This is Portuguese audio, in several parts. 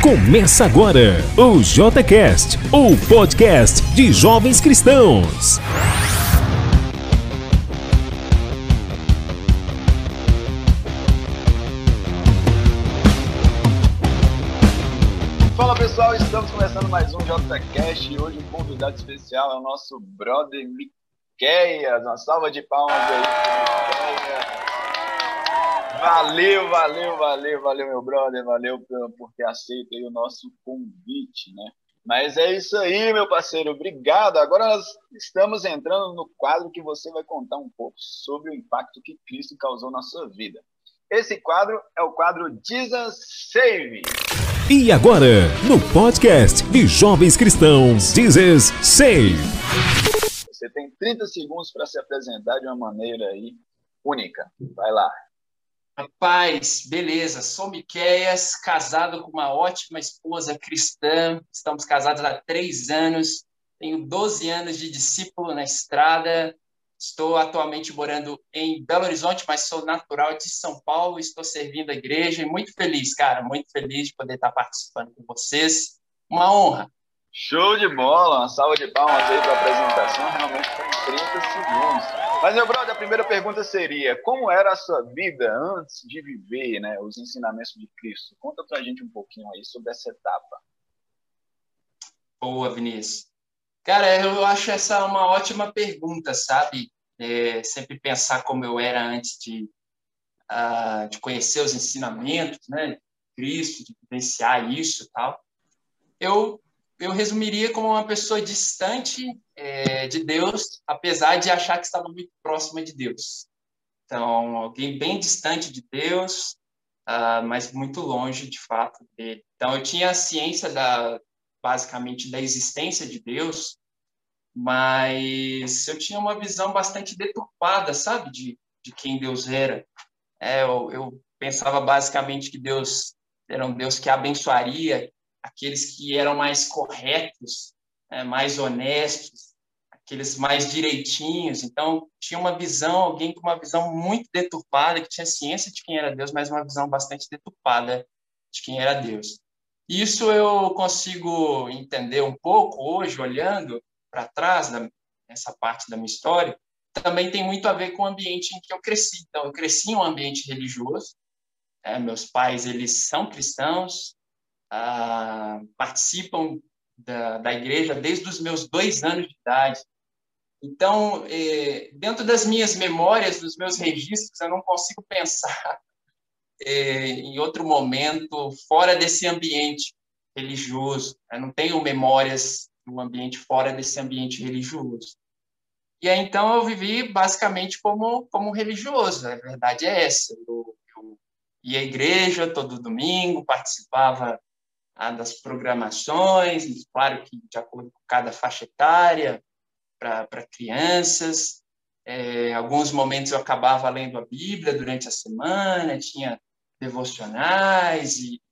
Começa agora o JCast, o podcast de jovens cristãos. Fala pessoal, estamos começando mais um JCast e hoje um convidado especial é o nosso brother Miqueias. Uma salva de palmas aí Miqueias. Valeu, valeu, valeu, valeu, meu brother, valeu por, por ter aceito o nosso convite, né? Mas é isso aí, meu parceiro, obrigado. Agora nós estamos entrando no quadro que você vai contar um pouco sobre o impacto que Cristo causou na sua vida. Esse quadro é o quadro Jesus Save. E agora, no podcast de jovens cristãos, Jesus Save. Você tem 30 segundos para se apresentar de uma maneira aí única. Vai lá. Rapaz, beleza. Sou Miqueias, casado com uma ótima esposa cristã. Estamos casados há três anos. Tenho 12 anos de discípulo na estrada. Estou atualmente morando em Belo Horizonte, mas sou natural de São Paulo. Estou servindo a igreja e muito feliz, cara, muito feliz de poder estar participando com vocês. Uma honra. Show de bola, uma salva de palmas aí para a apresentação, realmente foi em 30 segundos. Mas, meu brother, a primeira pergunta seria, como era a sua vida antes de viver né, os ensinamentos de Cristo? Conta para a gente um pouquinho aí sobre essa etapa. Boa, Vinícius. Cara, eu acho essa uma ótima pergunta, sabe? É, sempre pensar como eu era antes de, uh, de conhecer os ensinamentos, né? Cristo, de vivenciar isso e tal. Eu eu resumiria como uma pessoa distante é, de Deus, apesar de achar que estava muito próxima de Deus. Então, alguém bem distante de Deus, uh, mas muito longe, de fato, dele. Então, eu tinha a ciência da, basicamente, da existência de Deus, mas eu tinha uma visão bastante deturpada, sabe, de, de quem Deus era. É, eu, eu pensava basicamente que Deus era um Deus que abençoaria aqueles que eram mais corretos, né, mais honestos, aqueles mais direitinhos. Então, tinha uma visão, alguém com uma visão muito deturpada, que tinha ciência de quem era Deus, mas uma visão bastante deturpada de quem era Deus. Isso eu consigo entender um pouco hoje, olhando para trás nessa parte da minha história, também tem muito a ver com o ambiente em que eu cresci. Então, eu cresci em um ambiente religioso. É, meus pais, eles são cristãos, ah, participam da, da igreja desde os meus dois anos de idade. Então, eh, dentro das minhas memórias, dos meus registros, eu não consigo pensar eh, em outro momento fora desse ambiente religioso. Eu não tenho memórias um ambiente fora desse ambiente religioso. E aí, então, eu vivi basicamente como, como religioso. A verdade é essa. Eu, eu ia à igreja todo domingo, participava das programações, claro que de acordo com cada faixa etária, para crianças. É, alguns momentos eu acabava lendo a Bíblia durante a semana, tinha devocionais e,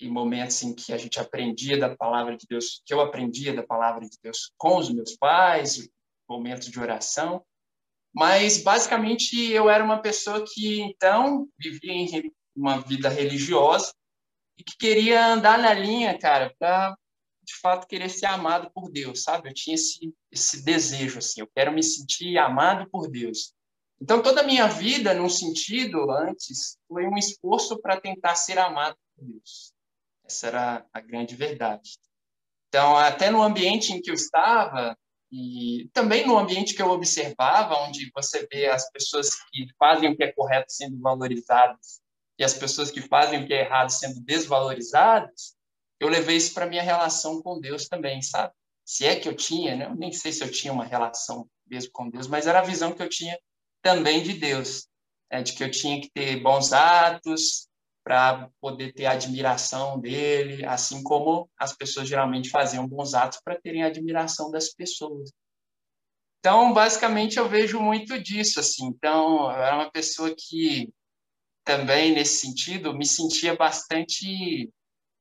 e momentos em que a gente aprendia da palavra de Deus, que eu aprendia da palavra de Deus com os meus pais, momentos de oração. Mas, basicamente, eu era uma pessoa que, então, vivia em uma vida religiosa, e que queria andar na linha, cara, para de fato querer ser amado por Deus, sabe? Eu tinha esse esse desejo assim, eu quero me sentir amado por Deus. Então toda a minha vida, num sentido antes, foi um esforço para tentar ser amado por Deus. Essa era a grande verdade. Então, até no ambiente em que eu estava, e também no ambiente que eu observava, onde você vê as pessoas que fazem o que é correto sendo valorizadas e as pessoas que fazem o que é errado sendo desvalorizadas, eu levei isso para minha relação com Deus também, sabe? Se é que eu tinha, né? Eu nem sei se eu tinha uma relação mesmo com Deus, mas era a visão que eu tinha também de Deus, né? de que eu tinha que ter bons atos para poder ter admiração dele, assim como as pessoas geralmente faziam bons atos para terem admiração das pessoas. Então, basicamente, eu vejo muito disso, assim. Então, eu era uma pessoa que também nesse sentido me sentia bastante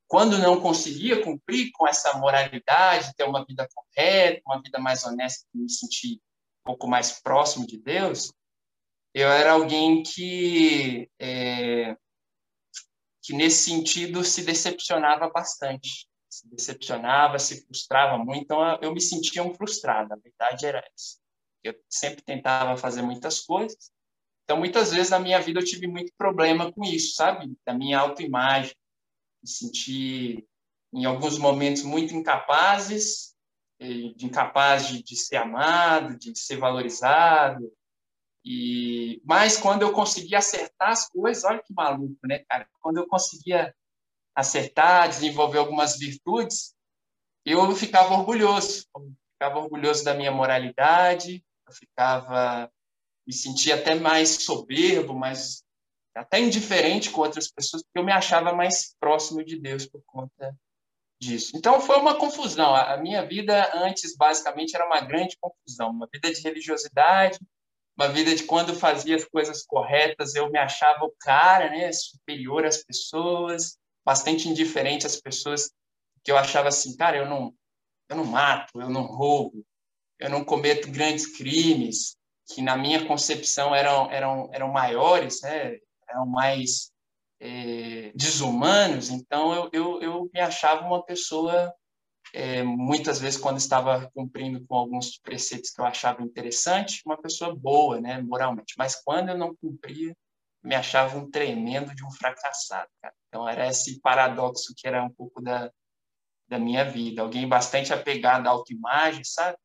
quando não conseguia cumprir com essa moralidade, ter uma vida correta, uma vida mais honesta, me sentir um pouco mais próximo de Deus, eu era alguém que é, que nesse sentido se decepcionava bastante, se decepcionava, se frustrava muito, então eu me sentia um frustrado, a verdade era essa. Eu sempre tentava fazer muitas coisas, então muitas vezes na minha vida eu tive muito problema com isso, sabe? Da minha autoimagem, me sentir em alguns momentos muito incapazes, incapaz de, de ser amado, de ser valorizado, e mas quando eu conseguia acertar as coisas, olha que maluco, né, cara? Quando eu conseguia acertar, desenvolver algumas virtudes, eu ficava orgulhoso, eu ficava orgulhoso da minha moralidade, eu ficava me sentia até mais soberbo, mais até indiferente com outras pessoas, porque eu me achava mais próximo de Deus por conta disso. Então foi uma confusão. A minha vida antes basicamente era uma grande confusão, uma vida de religiosidade, uma vida de quando fazia as coisas corretas, eu me achava o cara, né, superior às pessoas, bastante indiferente às pessoas, que eu achava assim, cara, eu não, eu não mato, eu não roubo, eu não cometo grandes crimes, que na minha concepção eram eram eram maiores, né, eram mais é, desumanos. Então eu, eu eu me achava uma pessoa é, muitas vezes quando estava cumprindo com alguns preceitos que eu achava interessante, uma pessoa boa, né, moralmente. Mas quando eu não cumpria, me achava um tremendo de um fracassado. Cara. Então era esse paradoxo que era um pouco da, da minha vida. Alguém bastante apegado à autoimagem, sabe?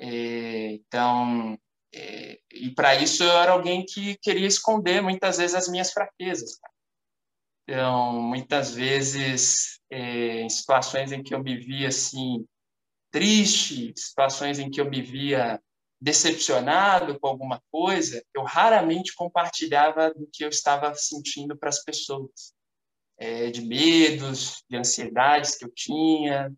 É, então, é, e para isso eu era alguém que queria esconder muitas vezes as minhas fraquezas. Então, muitas vezes, é, em situações em que eu me via assim, triste, situações em que eu me via decepcionado com alguma coisa, eu raramente compartilhava do que eu estava sentindo para as pessoas, é, de medos, de ansiedades que eu tinha,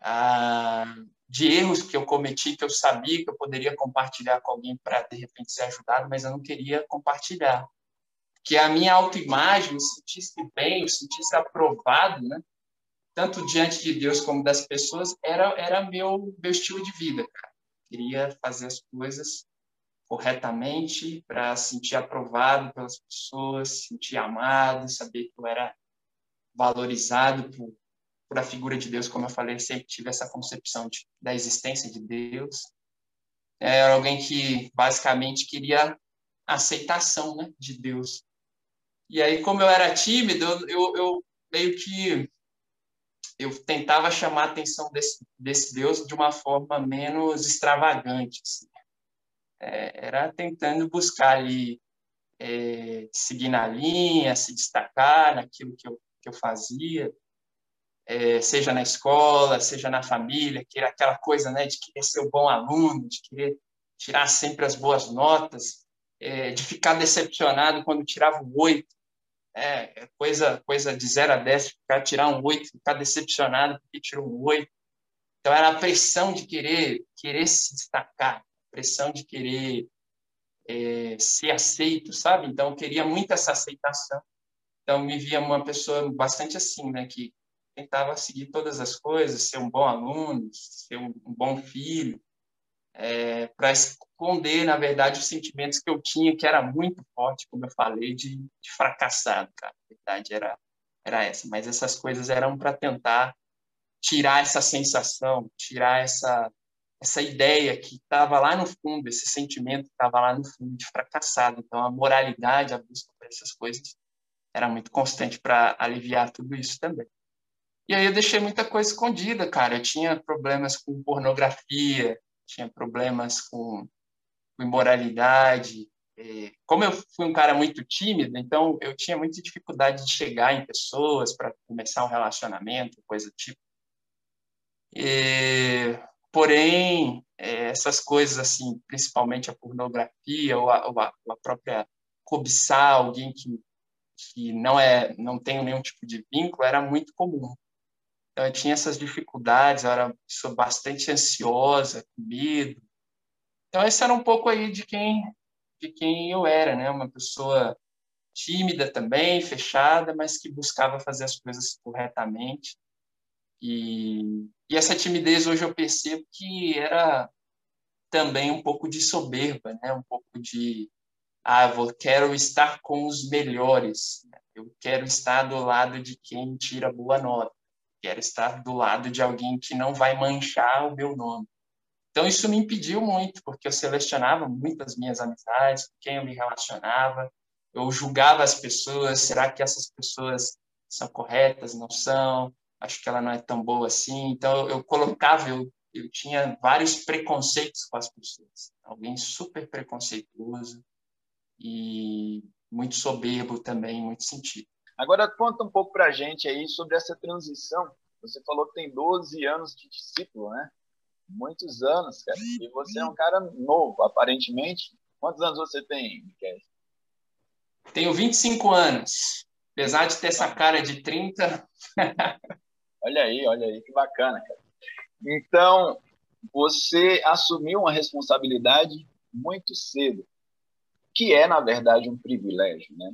ah, de erros que eu cometi que eu sabia que eu poderia compartilhar com alguém para de repente ser ajudado, mas eu não queria compartilhar que a minha autoimagem me sentisse bem, me sentisse aprovado, né? tanto diante de Deus como das pessoas, era era meu meu estilo de vida. Queria fazer as coisas corretamente para sentir aprovado pelas pessoas, sentir amado, saber que eu era valorizado por, por a figura de Deus, como eu falei, sempre tive essa concepção de, da existência de Deus. Era alguém que basicamente queria aceitação né, de Deus. E aí, como eu era tímido, eu, eu meio que eu tentava chamar a atenção desse, desse Deus de uma forma menos extravagante. Assim. É, era tentando buscar ali, é, seguir na linha, se destacar naquilo que eu, que eu fazia, é, seja na escola, seja na família, que aquela coisa né, de querer ser um bom aluno, de querer tirar sempre as boas notas, é, de ficar decepcionado quando tirava o oito, é, é, coisa, coisa de 0 a 10, ficar tirar um 8, ficar decepcionado porque tirou um 8. Então era a pressão de querer, querer se destacar, pressão de querer é, ser aceito, sabe? Então eu queria muito essa aceitação. Então me via uma pessoa bastante assim, né, que tentava seguir todas as coisas, ser um bom aluno, ser um, bom filho, é, para esconder, na verdade, os sentimentos que eu tinha, que era muito forte, como eu falei, de, de fracassado, cara. A verdade era, era essa. Mas essas coisas eram para tentar tirar essa sensação, tirar essa, essa ideia que estava lá no fundo, esse sentimento que estava lá no fundo de fracassado. Então, a moralidade, a busca por essas coisas, era muito constante para aliviar tudo isso também. E aí eu deixei muita coisa escondida, cara. Eu tinha problemas com pornografia, tinha problemas com, com imoralidade. É, como eu fui um cara muito tímido, então eu tinha muita dificuldade de chegar em pessoas para começar um relacionamento, coisa do tipo. E, porém, é, essas coisas, assim, principalmente a pornografia ou a, ou a, ou a própria cobiçar alguém que, que não é não tem nenhum tipo de vínculo, era muito comum. Então, eu tinha essas dificuldades, eu era pessoa bastante ansiosa, com medo. Então, esse era um pouco aí de quem, de quem eu era, né? Uma pessoa tímida também, fechada, mas que buscava fazer as coisas corretamente. E, e essa timidez hoje eu percebo que era também um pouco de soberba, né? Um pouco de, ah, eu quero estar com os melhores, eu quero estar do lado de quem tira boa nota, quero estar do lado de alguém que não vai manchar o meu nome. Então, isso me impediu muito, porque eu selecionava muitas minhas amizades, com quem eu me relacionava, eu julgava as pessoas, será que essas pessoas são corretas, não são? Acho que ela não é tão boa assim. Então, eu, colocava, eu, eu tinha vários preconceitos com as pessoas. Alguém super preconceituoso e muito soberbo também, em muito sentido. Agora, conta um pouco para a gente aí sobre essa transição. Você falou que tem 12 anos de discípulo, né? muitos anos, cara. E você é um cara novo, aparentemente. Quantos anos você tem, Miquel? Tenho 25 anos. Apesar de ter essa cara de 30. olha aí, olha aí, que bacana, cara. Então, você assumiu uma responsabilidade muito cedo, que é, na verdade, um privilégio, né?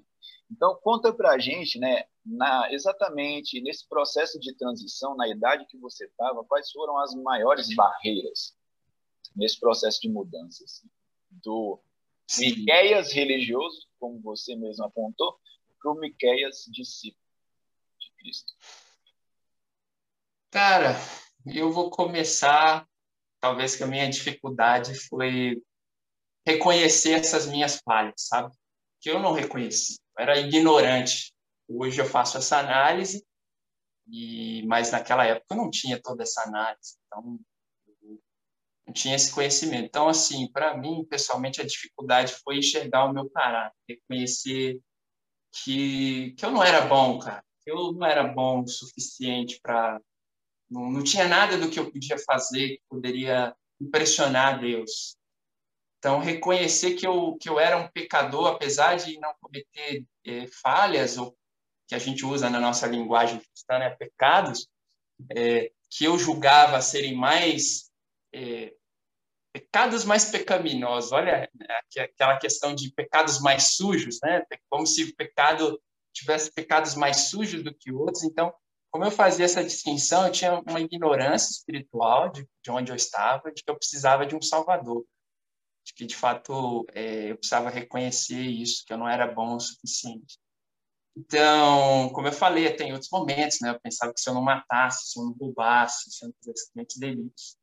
Então, conta pra gente, né, na, exatamente nesse processo de transição, na idade que você estava, quais foram as maiores barreiras nesse processo de mudança? Assim, do Miqueias religioso, como você mesmo apontou, para o Miqueias discípulo de Cristo? Cara, eu vou começar, talvez que a minha dificuldade foi reconhecer essas minhas falhas, sabe? Que eu não reconheci, era ignorante Hoje eu faço essa análise, e mas naquela época eu não tinha toda essa análise, então não tinha esse conhecimento. Então, assim, para mim, pessoalmente, a dificuldade foi enxergar o meu caráter, reconhecer que, que eu não era bom, cara, eu não era bom o suficiente para. Não, não tinha nada do que eu podia fazer que poderia impressionar Deus. Então, reconhecer que eu, que eu era um pecador, apesar de não cometer é, falhas ou que a gente usa na nossa linguagem cristã, né, pecados, é, que eu julgava serem mais é, pecados mais pecaminosos. Olha aquela questão de pecados mais sujos, né? Como se o pecado tivesse pecados mais sujos do que outros. Então, como eu fazia essa distinção, eu tinha uma ignorância espiritual de, de onde eu estava, de que eu precisava de um Salvador, de que de fato é, eu precisava reconhecer isso, que eu não era bom o suficiente. Então, como eu falei, tem outros momentos, né? Eu pensava que se eu não matasse, se eu não roubasse, se eu não fizesse grandes delitos,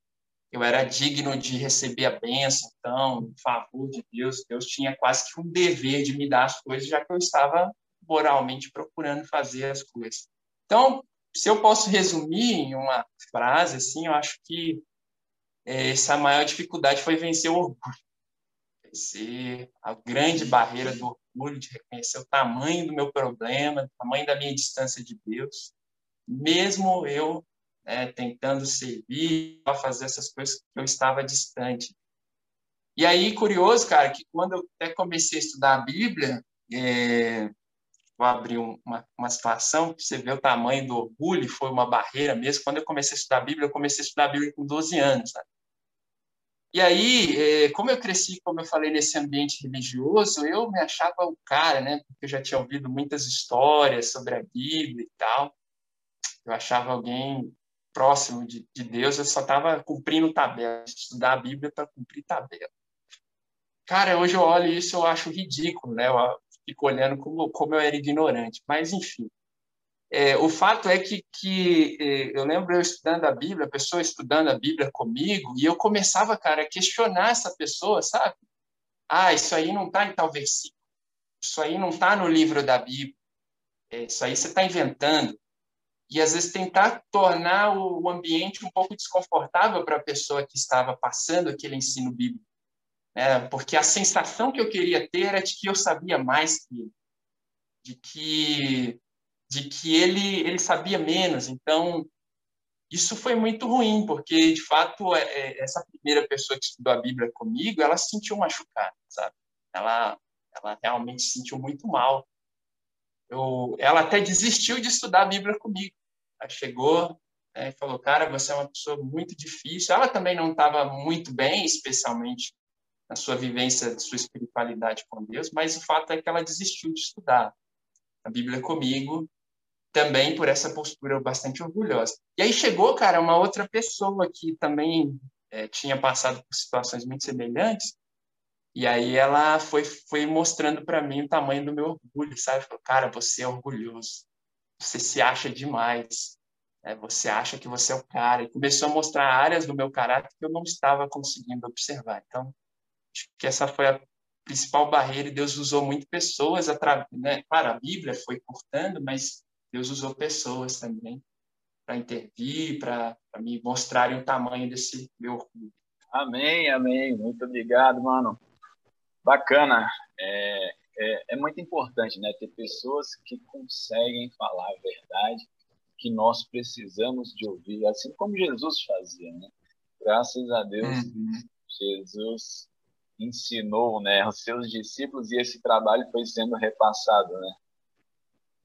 eu era digno de receber a bênção, então, o favor de Deus. Deus tinha quase que um dever de me dar as coisas, já que eu estava moralmente procurando fazer as coisas. Então, se eu posso resumir em uma frase, assim, eu acho que é, essa maior dificuldade foi vencer o orgulho. Vencer a grande barreira do orgulho de reconhecer o tamanho do meu problema, o tamanho da minha distância de Deus, mesmo eu né, tentando servir, a fazer essas coisas que eu estava distante. E aí, curioso, cara, que quando eu até comecei a estudar a Bíblia, é, vou abrir uma, uma situação para você ver o tamanho do orgulho, foi uma barreira mesmo. Quando eu comecei a estudar a Bíblia, eu comecei a estudar a Bíblia com 12 anos. Sabe? E aí, é, como eu cresci, como eu falei, nesse ambiente religioso, eu me achava o cara, né? Porque eu já tinha ouvido muitas histórias sobre a Bíblia e tal. Eu achava alguém próximo de, de Deus, eu só estava cumprindo tabela, estudar a Bíblia para cumprir tabela. Cara, hoje eu olho isso, eu acho ridículo, né? Eu fico olhando como, como eu era ignorante. Mas, enfim, é, o fato é que, que é, eu lembro eu estudando a Bíblia, a pessoa estudando a Bíblia comigo, e eu começava, cara, a questionar essa pessoa, sabe? Ah, isso aí não está em tal versículo, isso aí não está no livro da Bíblia, é, isso aí você está inventando. E às vezes tentar tornar o ambiente um pouco desconfortável para a pessoa que estava passando aquele ensino bíblico. Né? Porque a sensação que eu queria ter era de que eu sabia mais que ele, de que de que ele, ele sabia menos. Então, isso foi muito ruim, porque, de fato, é, é, essa primeira pessoa que estudou a Bíblia comigo, ela se sentiu machucada, sabe? Ela, ela realmente se sentiu muito mal. Eu, ela até desistiu de estudar a Bíblia comigo. Ela chegou né, e falou, cara, você é uma pessoa muito difícil. Ela também não estava muito bem, especialmente na sua vivência de sua espiritualidade com Deus, mas o fato é que ela desistiu de estudar a Bíblia comigo também por essa postura bastante orgulhosa. E aí chegou, cara, uma outra pessoa que também é, tinha passado por situações muito semelhantes, E aí ela foi, foi mostrando para mim o tamanho do meu orgulho, sabe? Falou, cara, você é orgulhoso, você se acha demais, né? você acha que você é o cara. E começou a mostrar áreas do meu caráter que eu não estava conseguindo observar. Então, acho que essa foi a principal barreira e Deus usou muito pessoas, né? Claro, a Bíblia foi cortando, mas Deus usou pessoas também para intervir, para me mostrarem o tamanho desse meu orgulho. Amém, amém. Muito obrigado, mano. Bacana. É, é, é, muito importante né, ter pessoas que conseguem falar a verdade que nós precisamos de ouvir, assim como Jesus fazia. Né? Graças a Deus, uhum. Jesus ensinou né, os seus discípulos e esse trabalho foi sendo repassado. Né?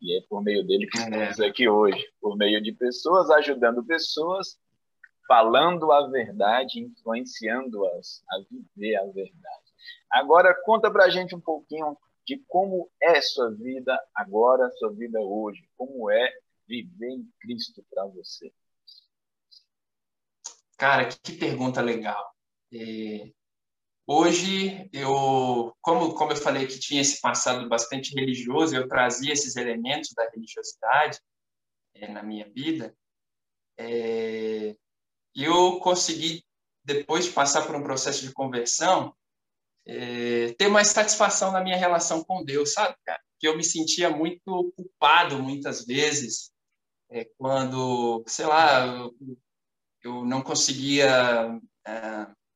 E é por meio dele que estamos é. aqui hoje, por meio de pessoas ajudando pessoas, falando a verdade, influenciando-as a viver a verdade. Agora, conta para a gente um pouquinho de como é sua vida agora, sua vida hoje. Como é viver em Cristo para você? Cara, que pergunta legal. É... Hoje, eu, como, como eu falei que tinha esse passado bastante religioso, eu trazia esses elementos da religiosidade é, na minha vida, é, eu consegui, depois de passar por um processo de conversão, é, ter mais satisfação na minha relação com Deus, sabe, cara? Que eu me sentia muito culpado muitas vezes é, quando, sei lá, eu, eu não conseguia,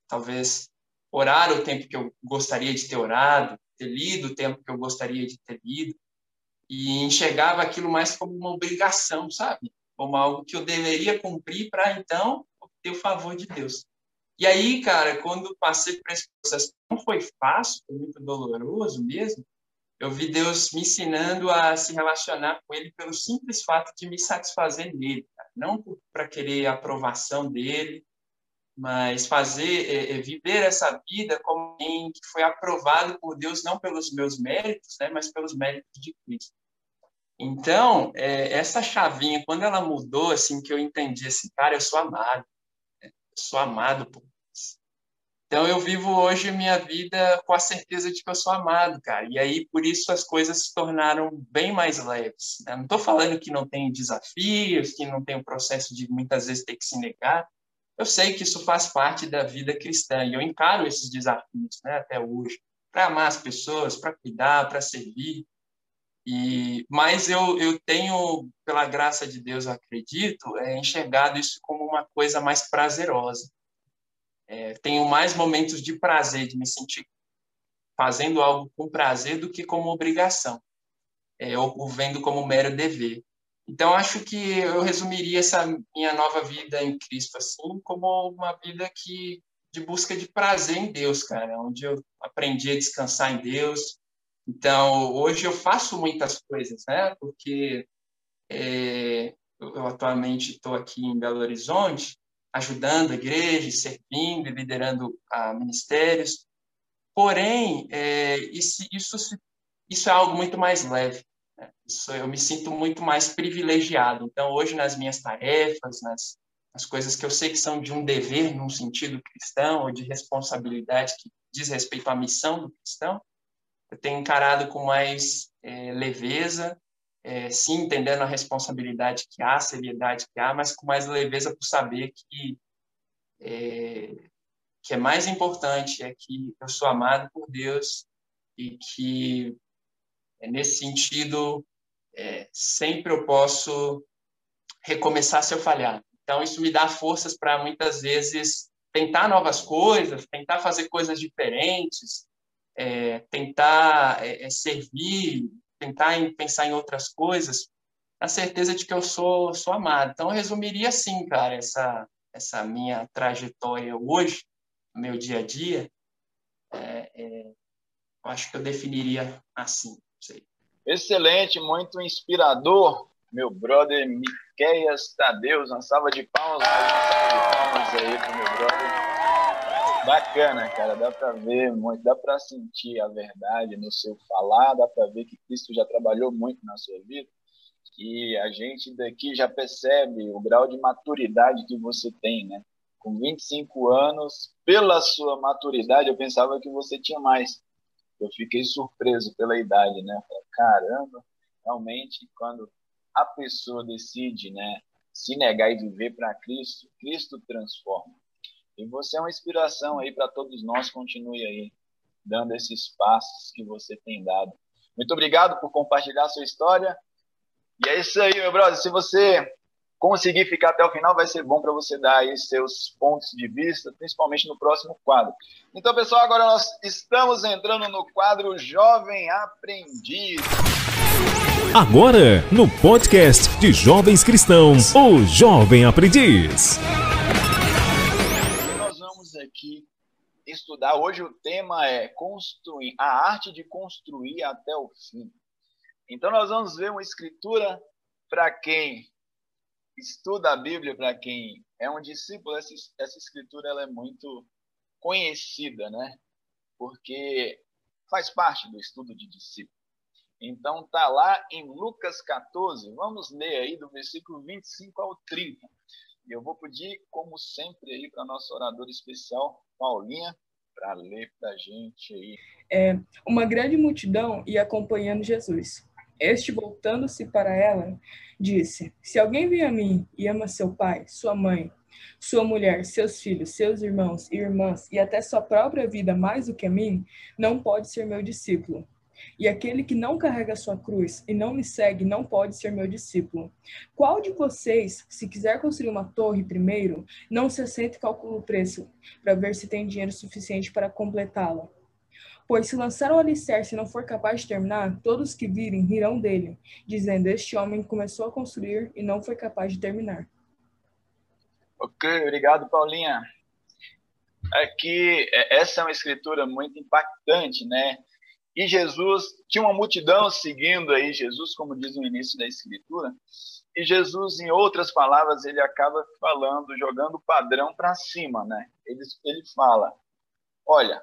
talvez, orar o tempo que eu gostaria de ter orado, ter lido o tempo que eu gostaria de ter lido, e enxergava aquilo mais como uma obrigação, sabe? Como algo que eu deveria cumprir para então obter o favor de Deus. E aí, cara, quando passei por esse processo, não foi fácil, foi muito doloroso mesmo. Eu vi Deus me ensinando a se relacionar com Ele pelo simples fato de me satisfazer nele, cara. não para querer a aprovação dele, mas fazer, é, é, viver essa vida como alguém que foi aprovado por Deus não pelos meus méritos, né, mas pelos méritos de Cristo. Então, é, essa chavinha, quando ela mudou, assim, que eu entendi, assim, cara, eu sou amado, sou amado por Deus. Então eu vivo hoje minha vida com a certeza de que eu sou amado, cara. E aí por isso as coisas se tornaram bem mais leves. Né? Não estou falando que não tem desafios, que não tem o processo de muitas vezes ter que se negar. Eu sei que isso faz parte da vida cristã e eu encaro esses desafios, né, até hoje, para amar as pessoas, para cuidar, para servir. E, mas eu, eu tenho, pela graça de Deus, acredito, é, enxergado isso como uma coisa mais prazerosa. É, tenho mais momentos de prazer, de me sentir fazendo algo com prazer do que como obrigação, é, ou vendo como mero dever. Então, acho que eu resumiria essa minha nova vida em Cristo assim como uma vida que de busca de prazer em Deus, cara, onde eu aprendi a descansar em Deus, então, hoje eu faço muitas coisas, né? Porque é, eu atualmente estou aqui em Belo Horizonte, ajudando a igreja, servindo, liderando a ministérios. Porém, é, isso, isso, isso é algo muito mais leve. Isso, eu me sinto muito mais privilegiado. Então, hoje, nas minhas tarefas, nas, nas coisas que eu sei que são de um dever, num sentido cristão, ou de responsabilidade que diz respeito à missão do cristão, eu tenho encarado com mais é, leveza, é, sim, entendendo a responsabilidade que há, a seriedade que há, mas com mais leveza por saber que é, que é mais importante é que eu sou amado por Deus e que nesse sentido é, sempre eu posso recomeçar se eu falhar. Então isso me dá forças para muitas vezes tentar novas coisas, tentar fazer coisas diferentes, é, tentar é, é, servir, tentar em, pensar em outras coisas, a certeza de que eu sou, sou amado. Então, eu resumiria assim, cara, essa, essa minha trajetória hoje, meu dia a dia, é, é, eu acho que eu definiria assim. Excelente, muito inspirador, meu brother Miqueias Tadeus. Uma salva de palmas, uma salva de palmas aí pro meu brother. Bacana, cara, dá para ver muito, dá para sentir a verdade no seu falar, dá para ver que Cristo já trabalhou muito na sua vida e a gente daqui já percebe o grau de maturidade que você tem, né? Com 25 anos, pela sua maturidade, eu pensava que você tinha mais. Eu fiquei surpreso pela idade, né? Falei, caramba, realmente, quando a pessoa decide, né, se negar e viver para Cristo, Cristo transforma. E você é uma inspiração aí para todos nós. Continue aí dando esses passos que você tem dado. Muito obrigado por compartilhar a sua história. E é isso aí, meu brother. Se você conseguir ficar até o final, vai ser bom para você dar aí seus pontos de vista, principalmente no próximo quadro. Então, pessoal, agora nós estamos entrando no quadro Jovem Aprendiz. Agora, no podcast de Jovens Cristãos, o Jovem Aprendiz. Nós vamos aqui estudar. Hoje o tema é construir a arte de construir até o fim. Então nós vamos ver uma escritura para quem estuda a Bíblia, para quem é um discípulo. Essa, essa escritura ela é muito conhecida, né? Porque faz parte do estudo de discípulo. Então tá lá em Lucas 14. Vamos ler aí do versículo 25 ao 30. E eu vou pedir, como sempre, aí para nosso orador especial, Paulinha, para ler para a gente aí. É, uma grande multidão ia acompanhando Jesus. Este, voltando-se para ela, disse: Se alguém vem a mim e ama seu pai, sua mãe, sua mulher, seus filhos, seus irmãos e irmãs, e até sua própria vida mais do que a mim, não pode ser meu discípulo. E aquele que não carrega sua cruz e não me segue não pode ser meu discípulo. Qual de vocês, se quiser construir uma torre primeiro, não se assenta e calcula o preço, para ver se tem dinheiro suficiente para completá-la? Pois se lançar o alicerce e não for capaz de terminar, todos que virem rirão dele, dizendo: Este homem começou a construir e não foi capaz de terminar. Ok, obrigado, Paulinha. Aqui, é, essa é uma escritura muito impactante, né? E Jesus tinha uma multidão seguindo aí Jesus, como diz no início da escritura. E Jesus, em outras palavras, ele acaba falando, jogando o padrão para cima, né? Ele, ele fala: Olha,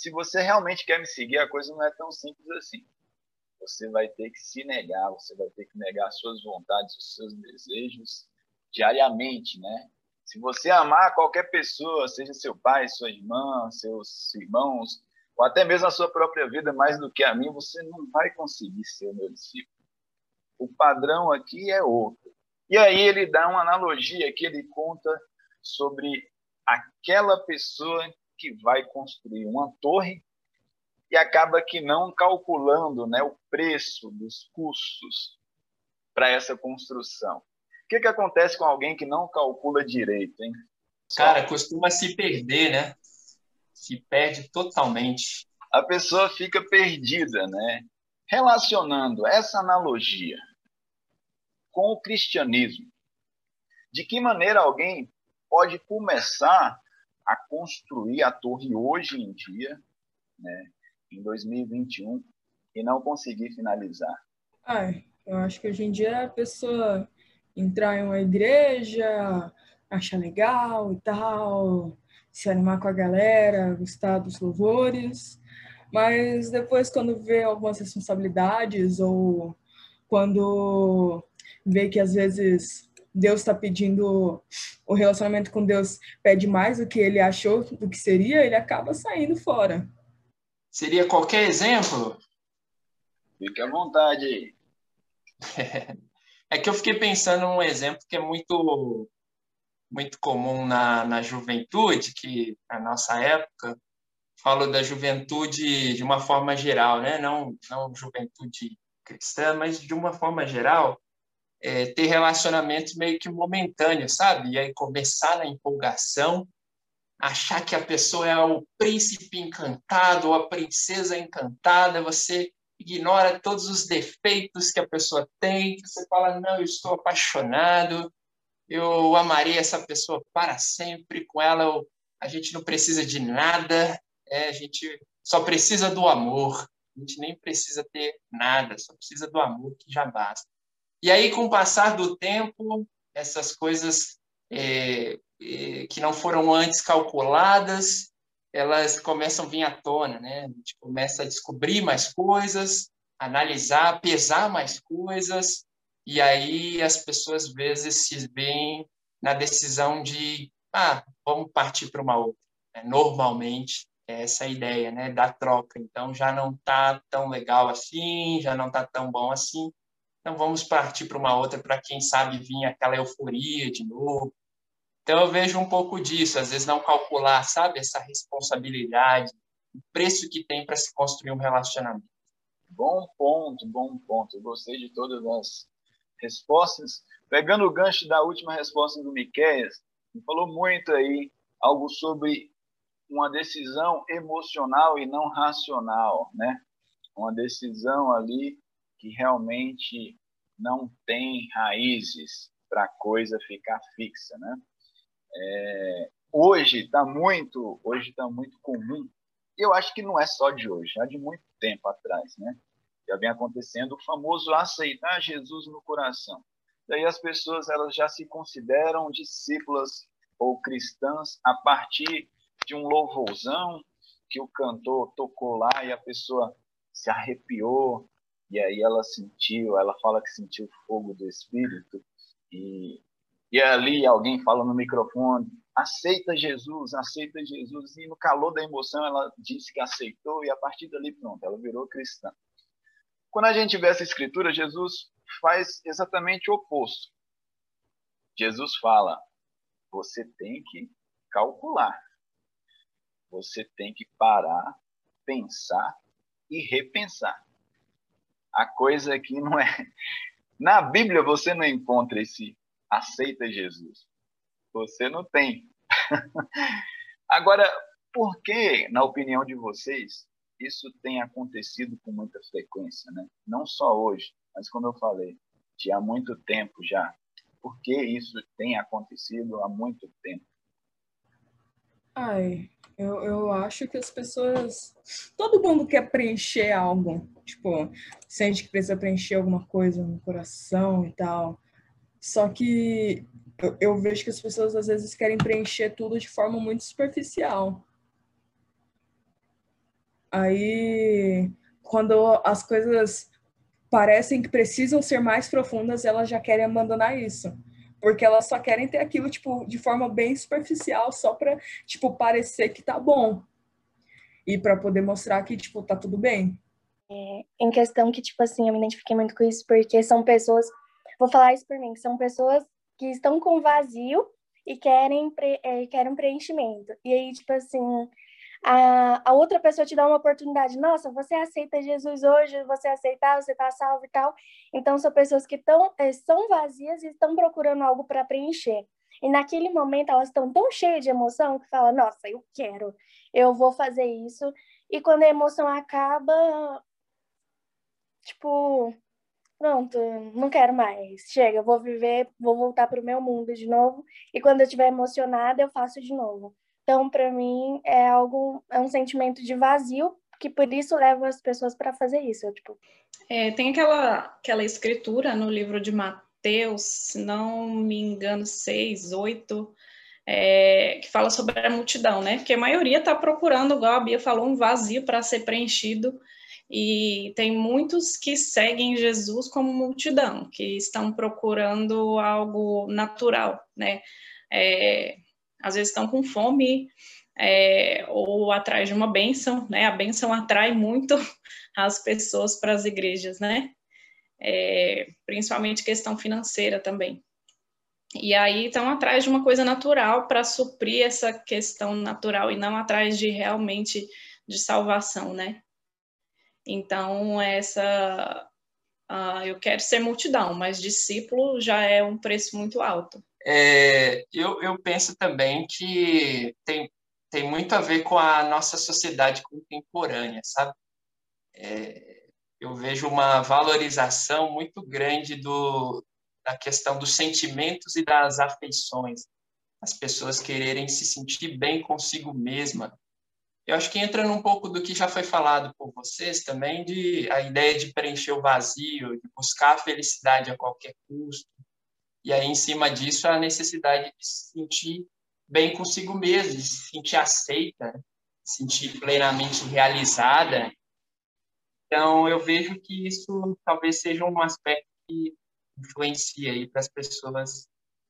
se você realmente quer me seguir, a coisa não é tão simples assim. Você vai ter que se negar, você vai ter que negar as suas vontades, os seus desejos diariamente, né? Se você amar qualquer pessoa, seja seu pai, sua irmã, seus irmãos, ou até mesmo a sua própria vida mais do que a mim, você não vai conseguir ser meu discípulo. O padrão aqui é outro. E aí ele dá uma analogia que ele conta sobre aquela pessoa que vai construir uma torre e acaba que não calculando né, o preço dos custos para essa construção. O que, que acontece com alguém que não calcula direito, hein? Cara, costuma se perder, né? se perde totalmente. A pessoa fica perdida, né? Relacionando essa analogia com o cristianismo, de que maneira alguém pode começar a construir a torre hoje em dia, né, em 2021, e não conseguir finalizar? Ah, eu acho que hoje em dia a pessoa entrar em uma igreja, achar legal e tal, se animar com a galera, gostar dos louvores, mas depois quando vê algumas responsabilidades ou quando vê que às vezes Deus está pedindo o relacionamento com Deus pede mais do que ele achou do que seria, ele acaba saindo fora. Seria qualquer exemplo? Fique à vontade aí. É que eu fiquei pensando num exemplo que é muito muito comum na, na juventude, que na nossa época, falo da juventude de uma forma geral, né? não, não juventude cristã, mas de uma forma geral, é, ter relacionamentos meio que momentâneos, sabe? E aí começar na empolgação, achar que a pessoa é o príncipe encantado ou a princesa encantada, você ignora todos os defeitos que a pessoa tem, você fala, não, eu estou apaixonado, eu amarei essa pessoa para sempre, com ela eu, a gente não precisa de nada, é, a gente só precisa do amor, a gente nem precisa ter nada, só precisa do amor que já basta. E aí, com o passar do tempo, essas coisas é, é, que não foram antes calculadas, elas começam a vir à tona, né? A gente começa a descobrir mais coisas, analisar, pesar mais coisas, e aí as pessoas às vezes se veem na decisão de ah, vamos partir para uma outra. É, normalmente, é essa ideia né, da troca. Então, já não está tão legal assim, já não está tão bom assim. Então, vamos partir para uma outra para, quem sabe, vir aquela euforia de novo. Então, eu vejo um pouco disso, às vezes não calcular, sabe, essa responsabilidade, o preço que tem para se construir um relacionamento. Bom ponto, bom ponto. Gostei de todas as respostas. Pegando o gancho da última resposta do Miqueias, ele falou muito aí algo sobre uma decisão emocional e não racional, né? Uma decisão ali que realmente não tem raízes para a coisa ficar fixa, né? É, hoje está muito, hoje está muito comum. Eu acho que não é só de hoje, já de muito tempo atrás, né? Já vem acontecendo o famoso aceitar Jesus no coração. Daí as pessoas elas já se consideram discípulas ou cristãs a partir de um louvorzão que o cantor tocou lá e a pessoa se arrepiou e aí ela sentiu, ela fala que sentiu o fogo do Espírito e, e ali alguém fala no microfone, aceita Jesus, aceita Jesus e no calor da emoção ela disse que aceitou e a partir dali pronto, ela virou cristã. Quando a gente vê essa escritura, Jesus faz exatamente o oposto. Jesus fala: você tem que calcular, você tem que parar, pensar e repensar. A coisa aqui não é. Na Bíblia você não encontra esse aceita Jesus. Você não tem. Agora, por que, na opinião de vocês, isso tem acontecido com muita frequência, né? Não só hoje, mas como eu falei, de há muito tempo já. Por que isso tem acontecido há muito tempo? Ai, eu, eu acho que as pessoas. Todo mundo quer preencher algo. Tipo, sente que precisa preencher alguma coisa no coração e tal. Só que eu, eu vejo que as pessoas às vezes querem preencher tudo de forma muito superficial. Aí, quando as coisas parecem que precisam ser mais profundas, elas já querem abandonar isso. Porque elas só querem ter aquilo, tipo, de forma bem superficial, só para, tipo, parecer que tá bom. E para poder mostrar que, tipo, tá tudo bem. É, em questão que, tipo assim, eu me identifiquei muito com isso, porque são pessoas, vou falar isso por mim, são pessoas que estão com vazio e querem, pre, é, querem preenchimento. E aí, tipo assim, a, a outra pessoa te dá uma oportunidade. Nossa, você aceita Jesus hoje, você aceitar, você está salvo e tal. Então, são pessoas que tão, é, são vazias e estão procurando algo para preencher. E naquele momento elas estão tão cheias de emoção que fala, nossa, eu quero, eu vou fazer isso. E quando a emoção acaba, tipo, pronto, não quero mais. Chega, eu vou viver, vou voltar para o meu mundo de novo. E quando eu estiver emocionada, eu faço de novo. Então, para mim, é algo, é um sentimento de vazio, que por isso leva as pessoas para fazer isso. Tipo... É, tem aquela, aquela escritura no livro de Mateus, se não me engano, 6, 8, é, que fala sobre a multidão, né? Porque a maioria está procurando, igual a Bia falou, um vazio para ser preenchido. E tem muitos que seguem Jesus como multidão, que estão procurando algo natural, né? É, às vezes estão com fome é, ou atrás de uma bênção, né? A bênção atrai muito as pessoas para as igrejas, né? É, principalmente questão financeira também. E aí estão atrás de uma coisa natural para suprir essa questão natural e não atrás de realmente de salvação, né? Então, essa. Uh, eu quero ser multidão, mas discípulo já é um preço muito alto. É, eu, eu penso também que tem, tem muito a ver com a nossa sociedade contemporânea, sabe? É, eu vejo uma valorização muito grande do, da questão dos sentimentos e das afeições. As pessoas quererem se sentir bem consigo mesma. Eu acho que entra num pouco do que já foi falado por vocês também, de a ideia de preencher o vazio, de buscar a felicidade a qualquer custo. E aí, em cima disso, a necessidade de se sentir bem consigo mesmo, de se sentir aceita, se sentir plenamente realizada. Então, eu vejo que isso talvez seja um aspecto que influencia aí para as pessoas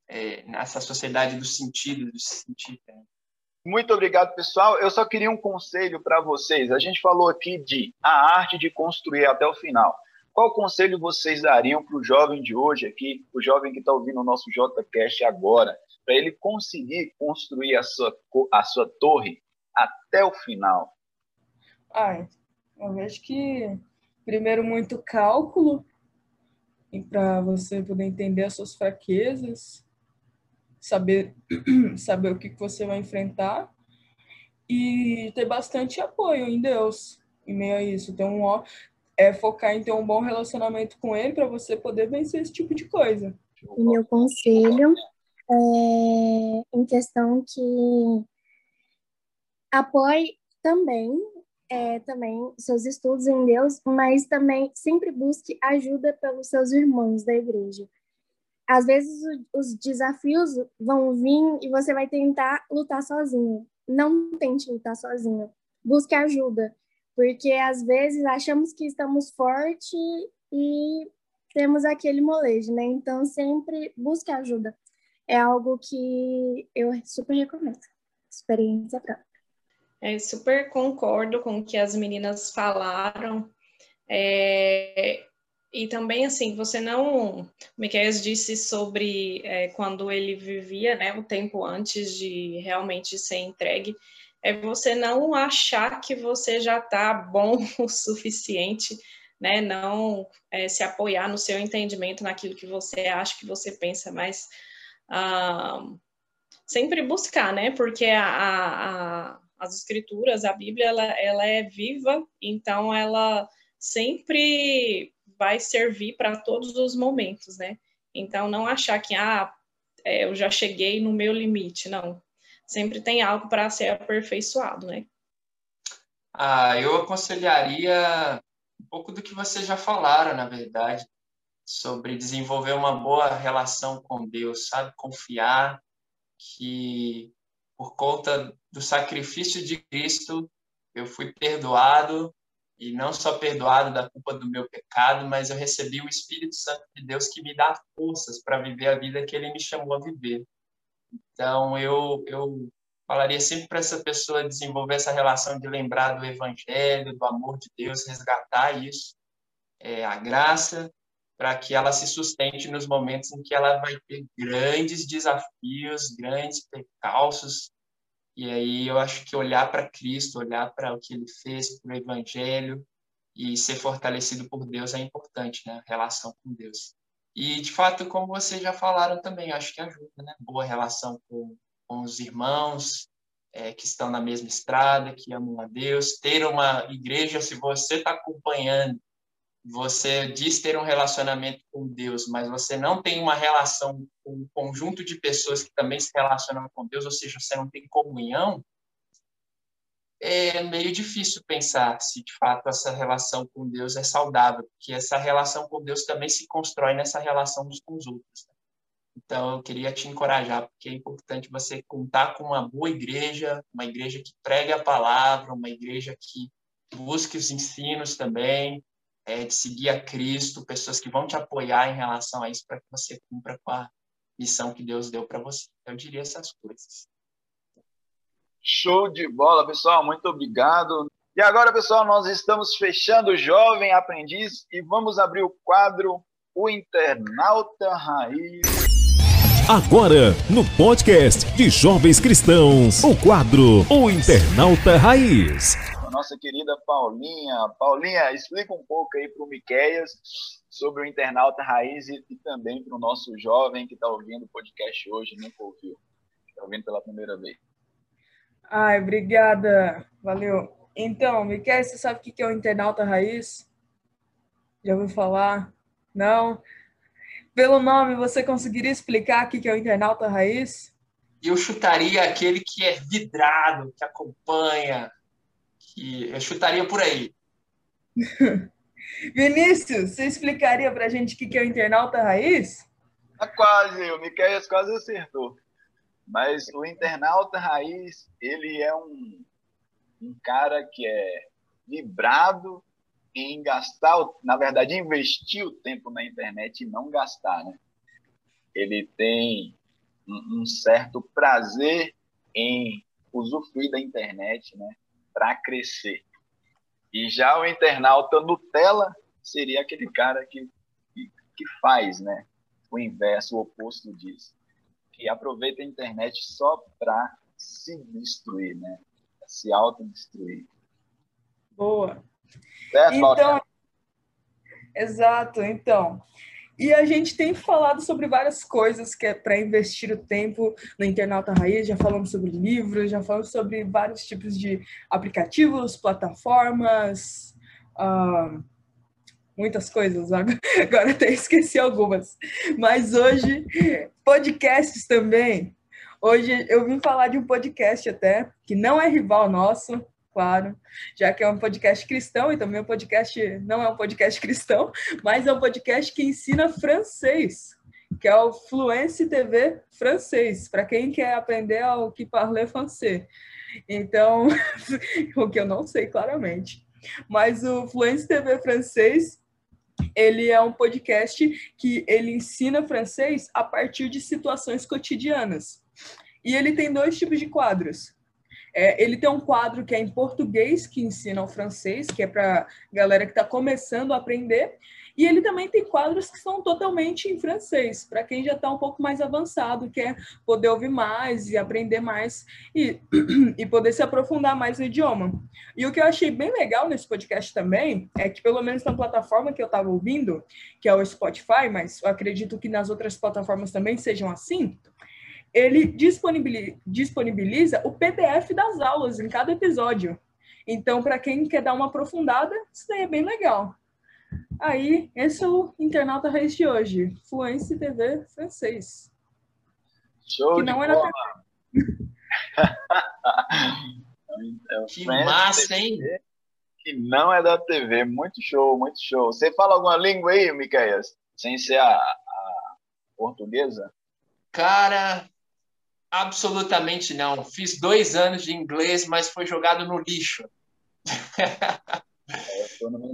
é, nessa sociedade do sentido, do sentir. Né? Muito obrigado, pessoal. Eu só queria um conselho para vocês. A gente falou aqui de a arte de construir até o final. Qual conselho vocês dariam para o jovem de hoje aqui, o jovem que está ouvindo o nosso JCast agora, para ele conseguir construir a sua, a sua torre até o final? Ah, eu vejo que primeiro muito cálculo para você poder entender as suas fraquezas, saber saber o que, você vai enfrentar e ter bastante apoio em Deus em meio a isso. Ter um é focar em ter um bom relacionamento com Ele para você poder vencer esse tipo de coisa. O meu conselho é em questão que apoie também é, também seus estudos em Deus, mas também sempre busque ajuda pelos seus irmãos da igreja. Às vezes os desafios vão vir e você vai tentar lutar sozinho. Não tente lutar sozinho. Busque ajuda, porque às vezes achamos que estamos fortes e temos aquele molejo, né? Então sempre busque ajuda. É algo que eu super recomendo. Experiência própria. É, super concordo com o que as meninas falaram. É, e também, assim, você não. O Miquel disse sobre é, quando ele vivia, né, o tempo antes de realmente ser entregue, é você não achar que você já está bom o suficiente, né, não é, se apoiar no seu entendimento, naquilo que você acha, que você pensa, mas ah, sempre buscar, né, porque a, a as escrituras, a Bíblia, ela, ela é viva, então ela sempre vai servir para todos os momentos, né? Então, não achar que, ah, é, eu já cheguei no meu limite, não. Sempre tem algo para ser aperfeiçoado, né? Ah, eu aconselharia um pouco do que vocês já falaram, na verdade, sobre desenvolver uma boa relação com Deus, sabe? Confiar que por conta do sacrifício de Cristo, eu fui perdoado e não só perdoado da culpa do meu pecado, mas eu recebi o Espírito Santo de Deus que me dá forças para viver a vida que ele me chamou a viver. Então, eu, eu falaria sempre para essa pessoa desenvolver essa relação de lembrar do Evangelho, do amor de Deus, resgatar isso, é, a graça, para que ela se sustente nos momentos em que ela vai ter grandes desafios, grandes percalços. E aí eu acho que olhar para Cristo, olhar para o que ele fez, para o Evangelho e ser fortalecido por Deus é importante, né? A relação com Deus. E, de fato, como vocês já falaram também, acho que ajuda, né? Boa relação com, com os irmãos é, que estão na mesma estrada, que amam a Deus. Ter uma igreja, se você está acompanhando você diz ter um relacionamento com Deus, mas você não tem uma relação com um conjunto de pessoas que também se relacionam com Deus, ou seja, você não tem comunhão, é meio difícil pensar se de fato essa relação com Deus é saudável, porque essa relação com Deus também se constrói nessa relação uns com os outros. Né? Então, eu queria te encorajar, porque é importante você contar com uma boa igreja, uma igreja que pregue a palavra, uma igreja que busque os ensinos também, é, de seguir a Cristo, pessoas que vão te apoiar em relação a isso para que você cumpra com a missão que Deus deu para você. Eu diria essas coisas. Show de bola, pessoal. Muito obrigado. E agora, pessoal, nós estamos fechando o Jovem Aprendiz e vamos abrir o quadro O Internauta Raiz. Agora, no podcast de Jovens Cristãos, o quadro O Internauta Raiz nossa querida Paulinha. Paulinha, explica um pouco aí para o Miqueias sobre o internauta raiz e, e também para o nosso jovem que está ouvindo o podcast hoje, nunca ouviu, está ouvindo pela primeira vez. Ai, obrigada, valeu. Então, Miquel, você sabe o que é o internauta raiz? Já ouviu falar? Não? Pelo nome, você conseguiria explicar o que é o internauta raiz? Eu chutaria aquele que é vidrado, que acompanha, que eu chutaria por aí. Vinícius, você explicaria para a gente o que é o internauta raiz? É quase, o Miquel quase acertou. Mas o internauta raiz, ele é um, um cara que é vibrado em gastar, na verdade, investir o tempo na internet e não gastar, né? Ele tem um, um certo prazer em usufruir da internet, né, para crescer. E já o internauta Nutella seria aquele cara que, que, que faz, né, o inverso, o oposto disso, que aproveita a internet só para se destruir, né, se autodestruir. Boa. Certo, então, exato. Então, e a gente tem falado sobre várias coisas que é para investir o tempo no internauta raiz. Já falamos sobre livros, já falamos sobre vários tipos de aplicativos, plataformas, uh, muitas coisas. Agora até esqueci algumas. Mas hoje, podcasts também. Hoje eu vim falar de um podcast até, que não é rival nosso, claro, já que é um podcast cristão e também um podcast não é um podcast cristão, mas é um podcast que ensina francês, que é o Fluency TV francês, para quem quer aprender o que parler français. Então, o que eu não sei claramente. Mas o Fluency TV francês, ele é um podcast que ele ensina francês a partir de situações cotidianas. E ele tem dois tipos de quadros. É, ele tem um quadro que é em português, que ensina o francês, que é para galera que está começando a aprender. E ele também tem quadros que são totalmente em francês, para quem já está um pouco mais avançado, quer poder ouvir mais e aprender mais e, e poder se aprofundar mais no idioma. E o que eu achei bem legal nesse podcast também é que, pelo menos na plataforma que eu estava ouvindo, que é o Spotify, mas eu acredito que nas outras plataformas também sejam assim, ele disponibiliza o PDF das aulas em cada episódio. Então, para quem quer dar uma aprofundada, isso daí é bem legal. Aí, esse é o Internauta Raiz de hoje. Fluência TV francês. Show que não é na que massa, hein? Que não é da TV. Muito show, muito show. Você fala alguma língua aí, Miqueias? Sem ser a, a portuguesa? Cara, Absolutamente não. Fiz dois anos de inglês, mas foi jogado no lixo.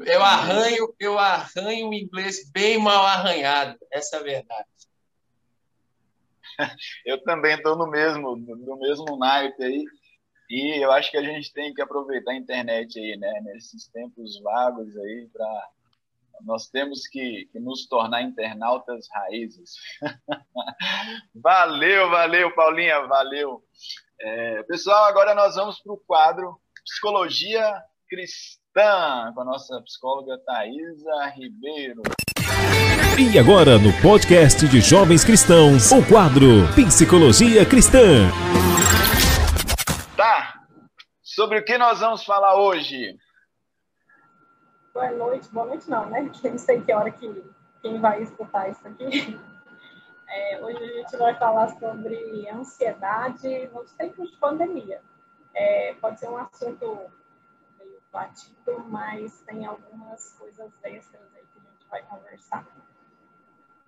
eu arranho, eu arranho o inglês bem mal arranhado. Essa é a verdade. Eu também estou no mesmo, no mesmo naipe aí. E eu acho que a gente tem que aproveitar a internet aí, né? Nesses tempos vagos aí para nós temos que, que, nos tornar internautas raízes. valeu, valeu, Paulinha, valeu. É, pessoal, agora nós vamos para o quadro Psicologia Cristã, com a nossa psicóloga Thaisa Ribeiro. E agora, no podcast de Jovens Cristãos, o quadro Psicologia Cristã. Tá, sobre o que nós vamos falar hoje? boa noite, boa noite não, né? Porque não sei que hora que quem vai escutar isso aqui. É, hoje a gente vai falar sobre ansiedade nos tempos de pandemia. É, pode ser um assunto batido, mas tem algumas coisas extras aí que a gente vai conversar.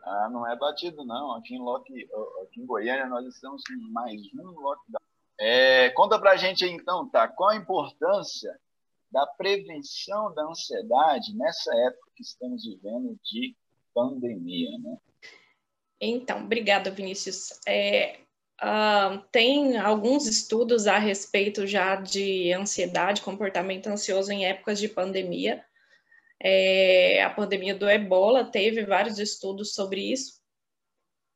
Ah, não é batido não. Aqui em, Loki, aqui em Goiânia nós estamos em mais um lockdown. É, conta pra gente então, tá? Qual a importância da prevenção da ansiedade nessa época que estamos vivendo de pandemia, né? Então, obrigada, Vinícius. É, uh, tem alguns estudos a respeito já de ansiedade, comportamento ansioso em épocas de pandemia. É, a pandemia do ebola teve vários estudos sobre isso.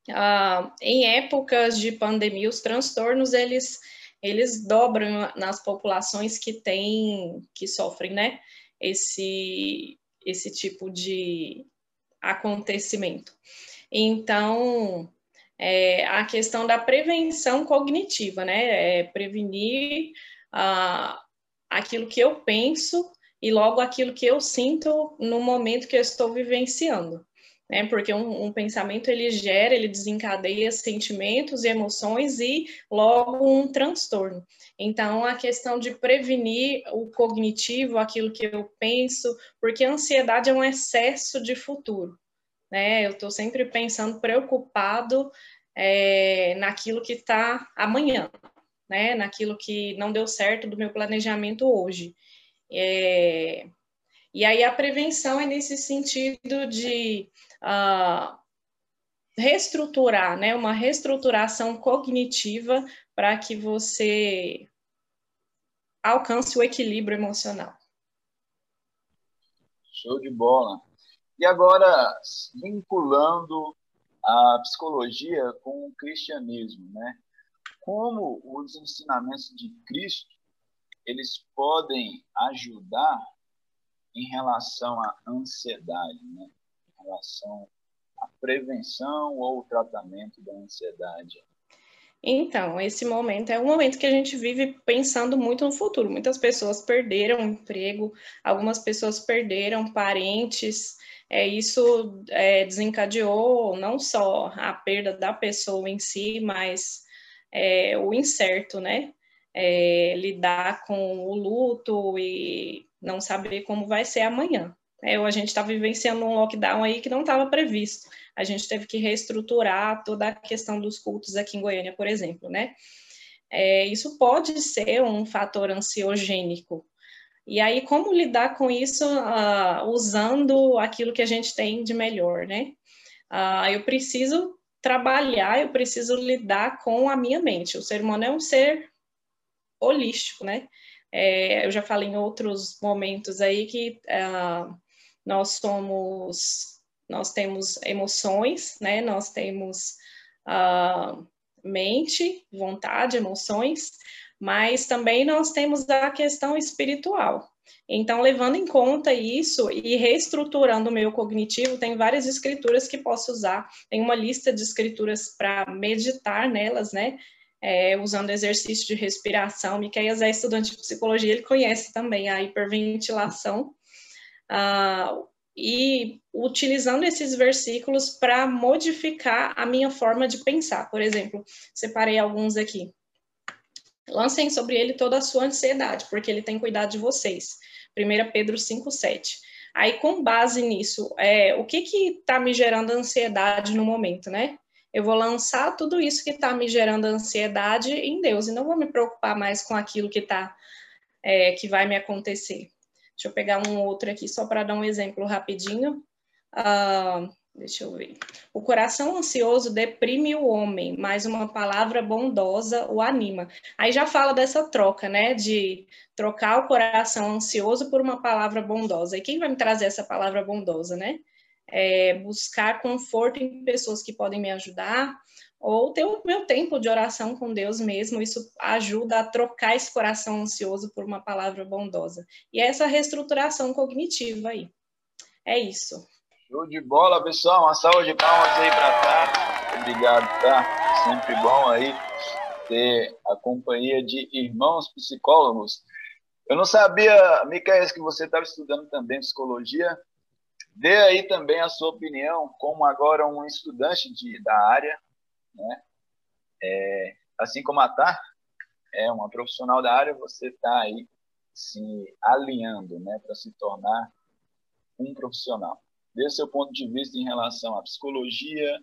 Uh, em épocas de pandemia, os transtornos, eles eles dobram nas populações que têm, que sofrem, né, esse, esse tipo de acontecimento. Então, é, a questão da prevenção cognitiva, né, é prevenir ah, aquilo que eu penso e logo aquilo que eu sinto no momento que eu estou vivenciando né? Porque um, um, pensamento ele gera, ele desencadeia sentimentos e emoções e logo um transtorno. Então, a questão de prevenir o cognitivo, aquilo que eu penso, porque a ansiedade é um excesso de futuro, né? Eu estou sempre pensando preocupado é, naquilo que está amanhã, né? Naquilo que não deu certo do meu planejamento hoje. É, e aí a prevenção é nesse sentido de uh, reestruturar, né? Uma reestruturação cognitiva para que você alcance o equilíbrio emocional. Show de bola. E agora, vinculando a psicologia com o cristianismo, né? Como os ensinamentos de Cristo, eles podem ajudar em relação à ansiedade, né? Em relação à prevenção ou tratamento da ansiedade. Então, esse momento é um momento que a gente vive pensando muito no futuro. Muitas pessoas perderam emprego, algumas pessoas perderam parentes. É, isso é, desencadeou não só a perda da pessoa em si, mas é, o incerto, né? É, lidar com o luto e não saber como vai ser amanhã. É, a gente está vivenciando um lockdown aí que não estava previsto a gente teve que reestruturar toda a questão dos cultos aqui em Goiânia, por exemplo, né? É, isso pode ser um fator ansiogênico. E aí, como lidar com isso uh, usando aquilo que a gente tem de melhor, né? Uh, eu preciso trabalhar, eu preciso lidar com a minha mente. O ser humano é um ser holístico, né? É, eu já falei em outros momentos aí que uh, nós somos nós temos emoções, né? Nós temos mente, vontade, emoções, mas também nós temos a questão espiritual. Então, levando em conta isso e reestruturando o meu cognitivo, tem várias escrituras que posso usar. Tem uma lista de escrituras para meditar nelas, né? É, usando exercício de respiração. Miqueias é estudante de psicologia, ele conhece também a hiperventilação. Uh, e utilizando esses versículos para modificar a minha forma de pensar. Por exemplo, separei alguns aqui. Lancem sobre ele toda a sua ansiedade, porque ele tem cuidado de vocês. 1 Pedro 5,7. Aí, com base nisso, é, o que está me gerando ansiedade no momento, né? Eu vou lançar tudo isso que está me gerando ansiedade em Deus e não vou me preocupar mais com aquilo que tá, é, que vai me acontecer. Deixa eu pegar um outro aqui só para dar um exemplo rapidinho. Uh, deixa eu ver. O coração ansioso deprime o homem, mas uma palavra bondosa o anima. Aí já fala dessa troca, né? De trocar o coração ansioso por uma palavra bondosa. E quem vai me trazer essa palavra bondosa, né? É buscar conforto em pessoas que podem me ajudar, ou ter o meu tempo de oração com Deus mesmo, isso ajuda a trocar esse coração ansioso por uma palavra bondosa. E essa reestruturação cognitiva aí. É isso. Show de bola, pessoal. Uma salva de palmas aí para tá. Obrigado, tá? Sempre bom aí ter a companhia de irmãos psicólogos. Eu não sabia, Micael, que você estava estudando também psicologia. Dê aí também a sua opinião, como agora um estudante de, da área, né? É, assim como a Tá é uma profissional da área, você está aí se alinhando né, para se tornar um profissional. Dê seu ponto de vista em relação à psicologia,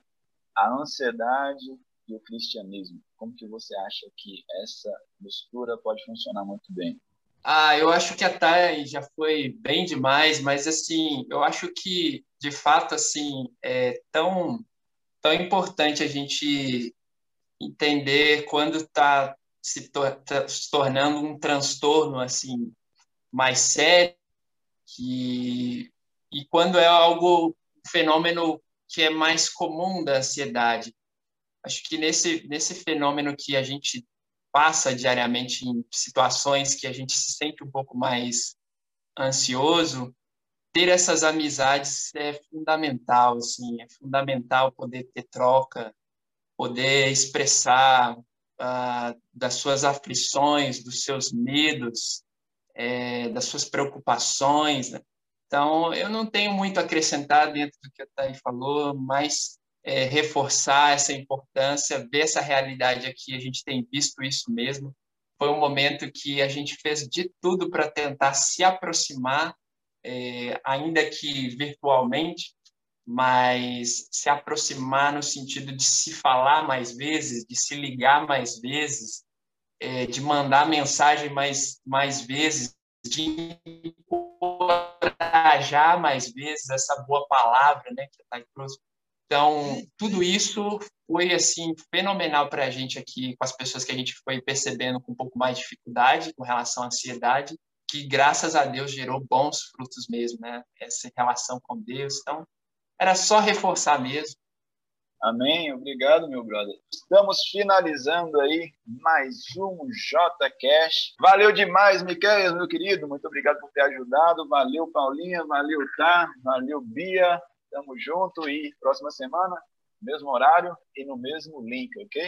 à ansiedade e o cristianismo. Como que você acha que essa mistura pode funcionar muito bem? Ah, eu acho que a Thay já foi bem demais, mas assim, eu acho que de fato assim é tão tão importante a gente entender quando está se, tá se tornando um transtorno assim mais sério que, e quando é algo um fenômeno que é mais comum da ansiedade. Acho que nesse nesse fenômeno que a gente passa diariamente em situações que a gente se sente um pouco mais ansioso, ter essas amizades é fundamental, assim, é fundamental poder ter troca, poder expressar uh, das suas aflições, dos seus medos, é, das suas preocupações. Né? Então, eu não tenho muito a acrescentar dentro do que a Thay falou, mas é, reforçar essa importância, ver essa realidade aqui, a gente tem visto isso mesmo. Foi um momento que a gente fez de tudo para tentar se aproximar é, ainda que virtualmente, mas se aproximar no sentido de se falar mais vezes, de se ligar mais vezes, é, de mandar mensagem mais, mais vezes, de encorajar mais vezes essa boa palavra né, que a Thay trouxe. Então, tudo isso foi assim fenomenal para a gente aqui, com as pessoas que a gente foi percebendo com um pouco mais de dificuldade com relação à ansiedade, que graças a Deus gerou bons frutos mesmo, né? Essa relação com Deus. Então, era só reforçar mesmo. Amém. Obrigado, meu brother. Estamos finalizando aí mais um J Cash. Valeu demais, Miquel, meu querido. Muito obrigado por ter ajudado. Valeu, Paulinha. Valeu, Tá. Valeu, Bia. Tamo junto e próxima semana, mesmo horário e no mesmo link, ok?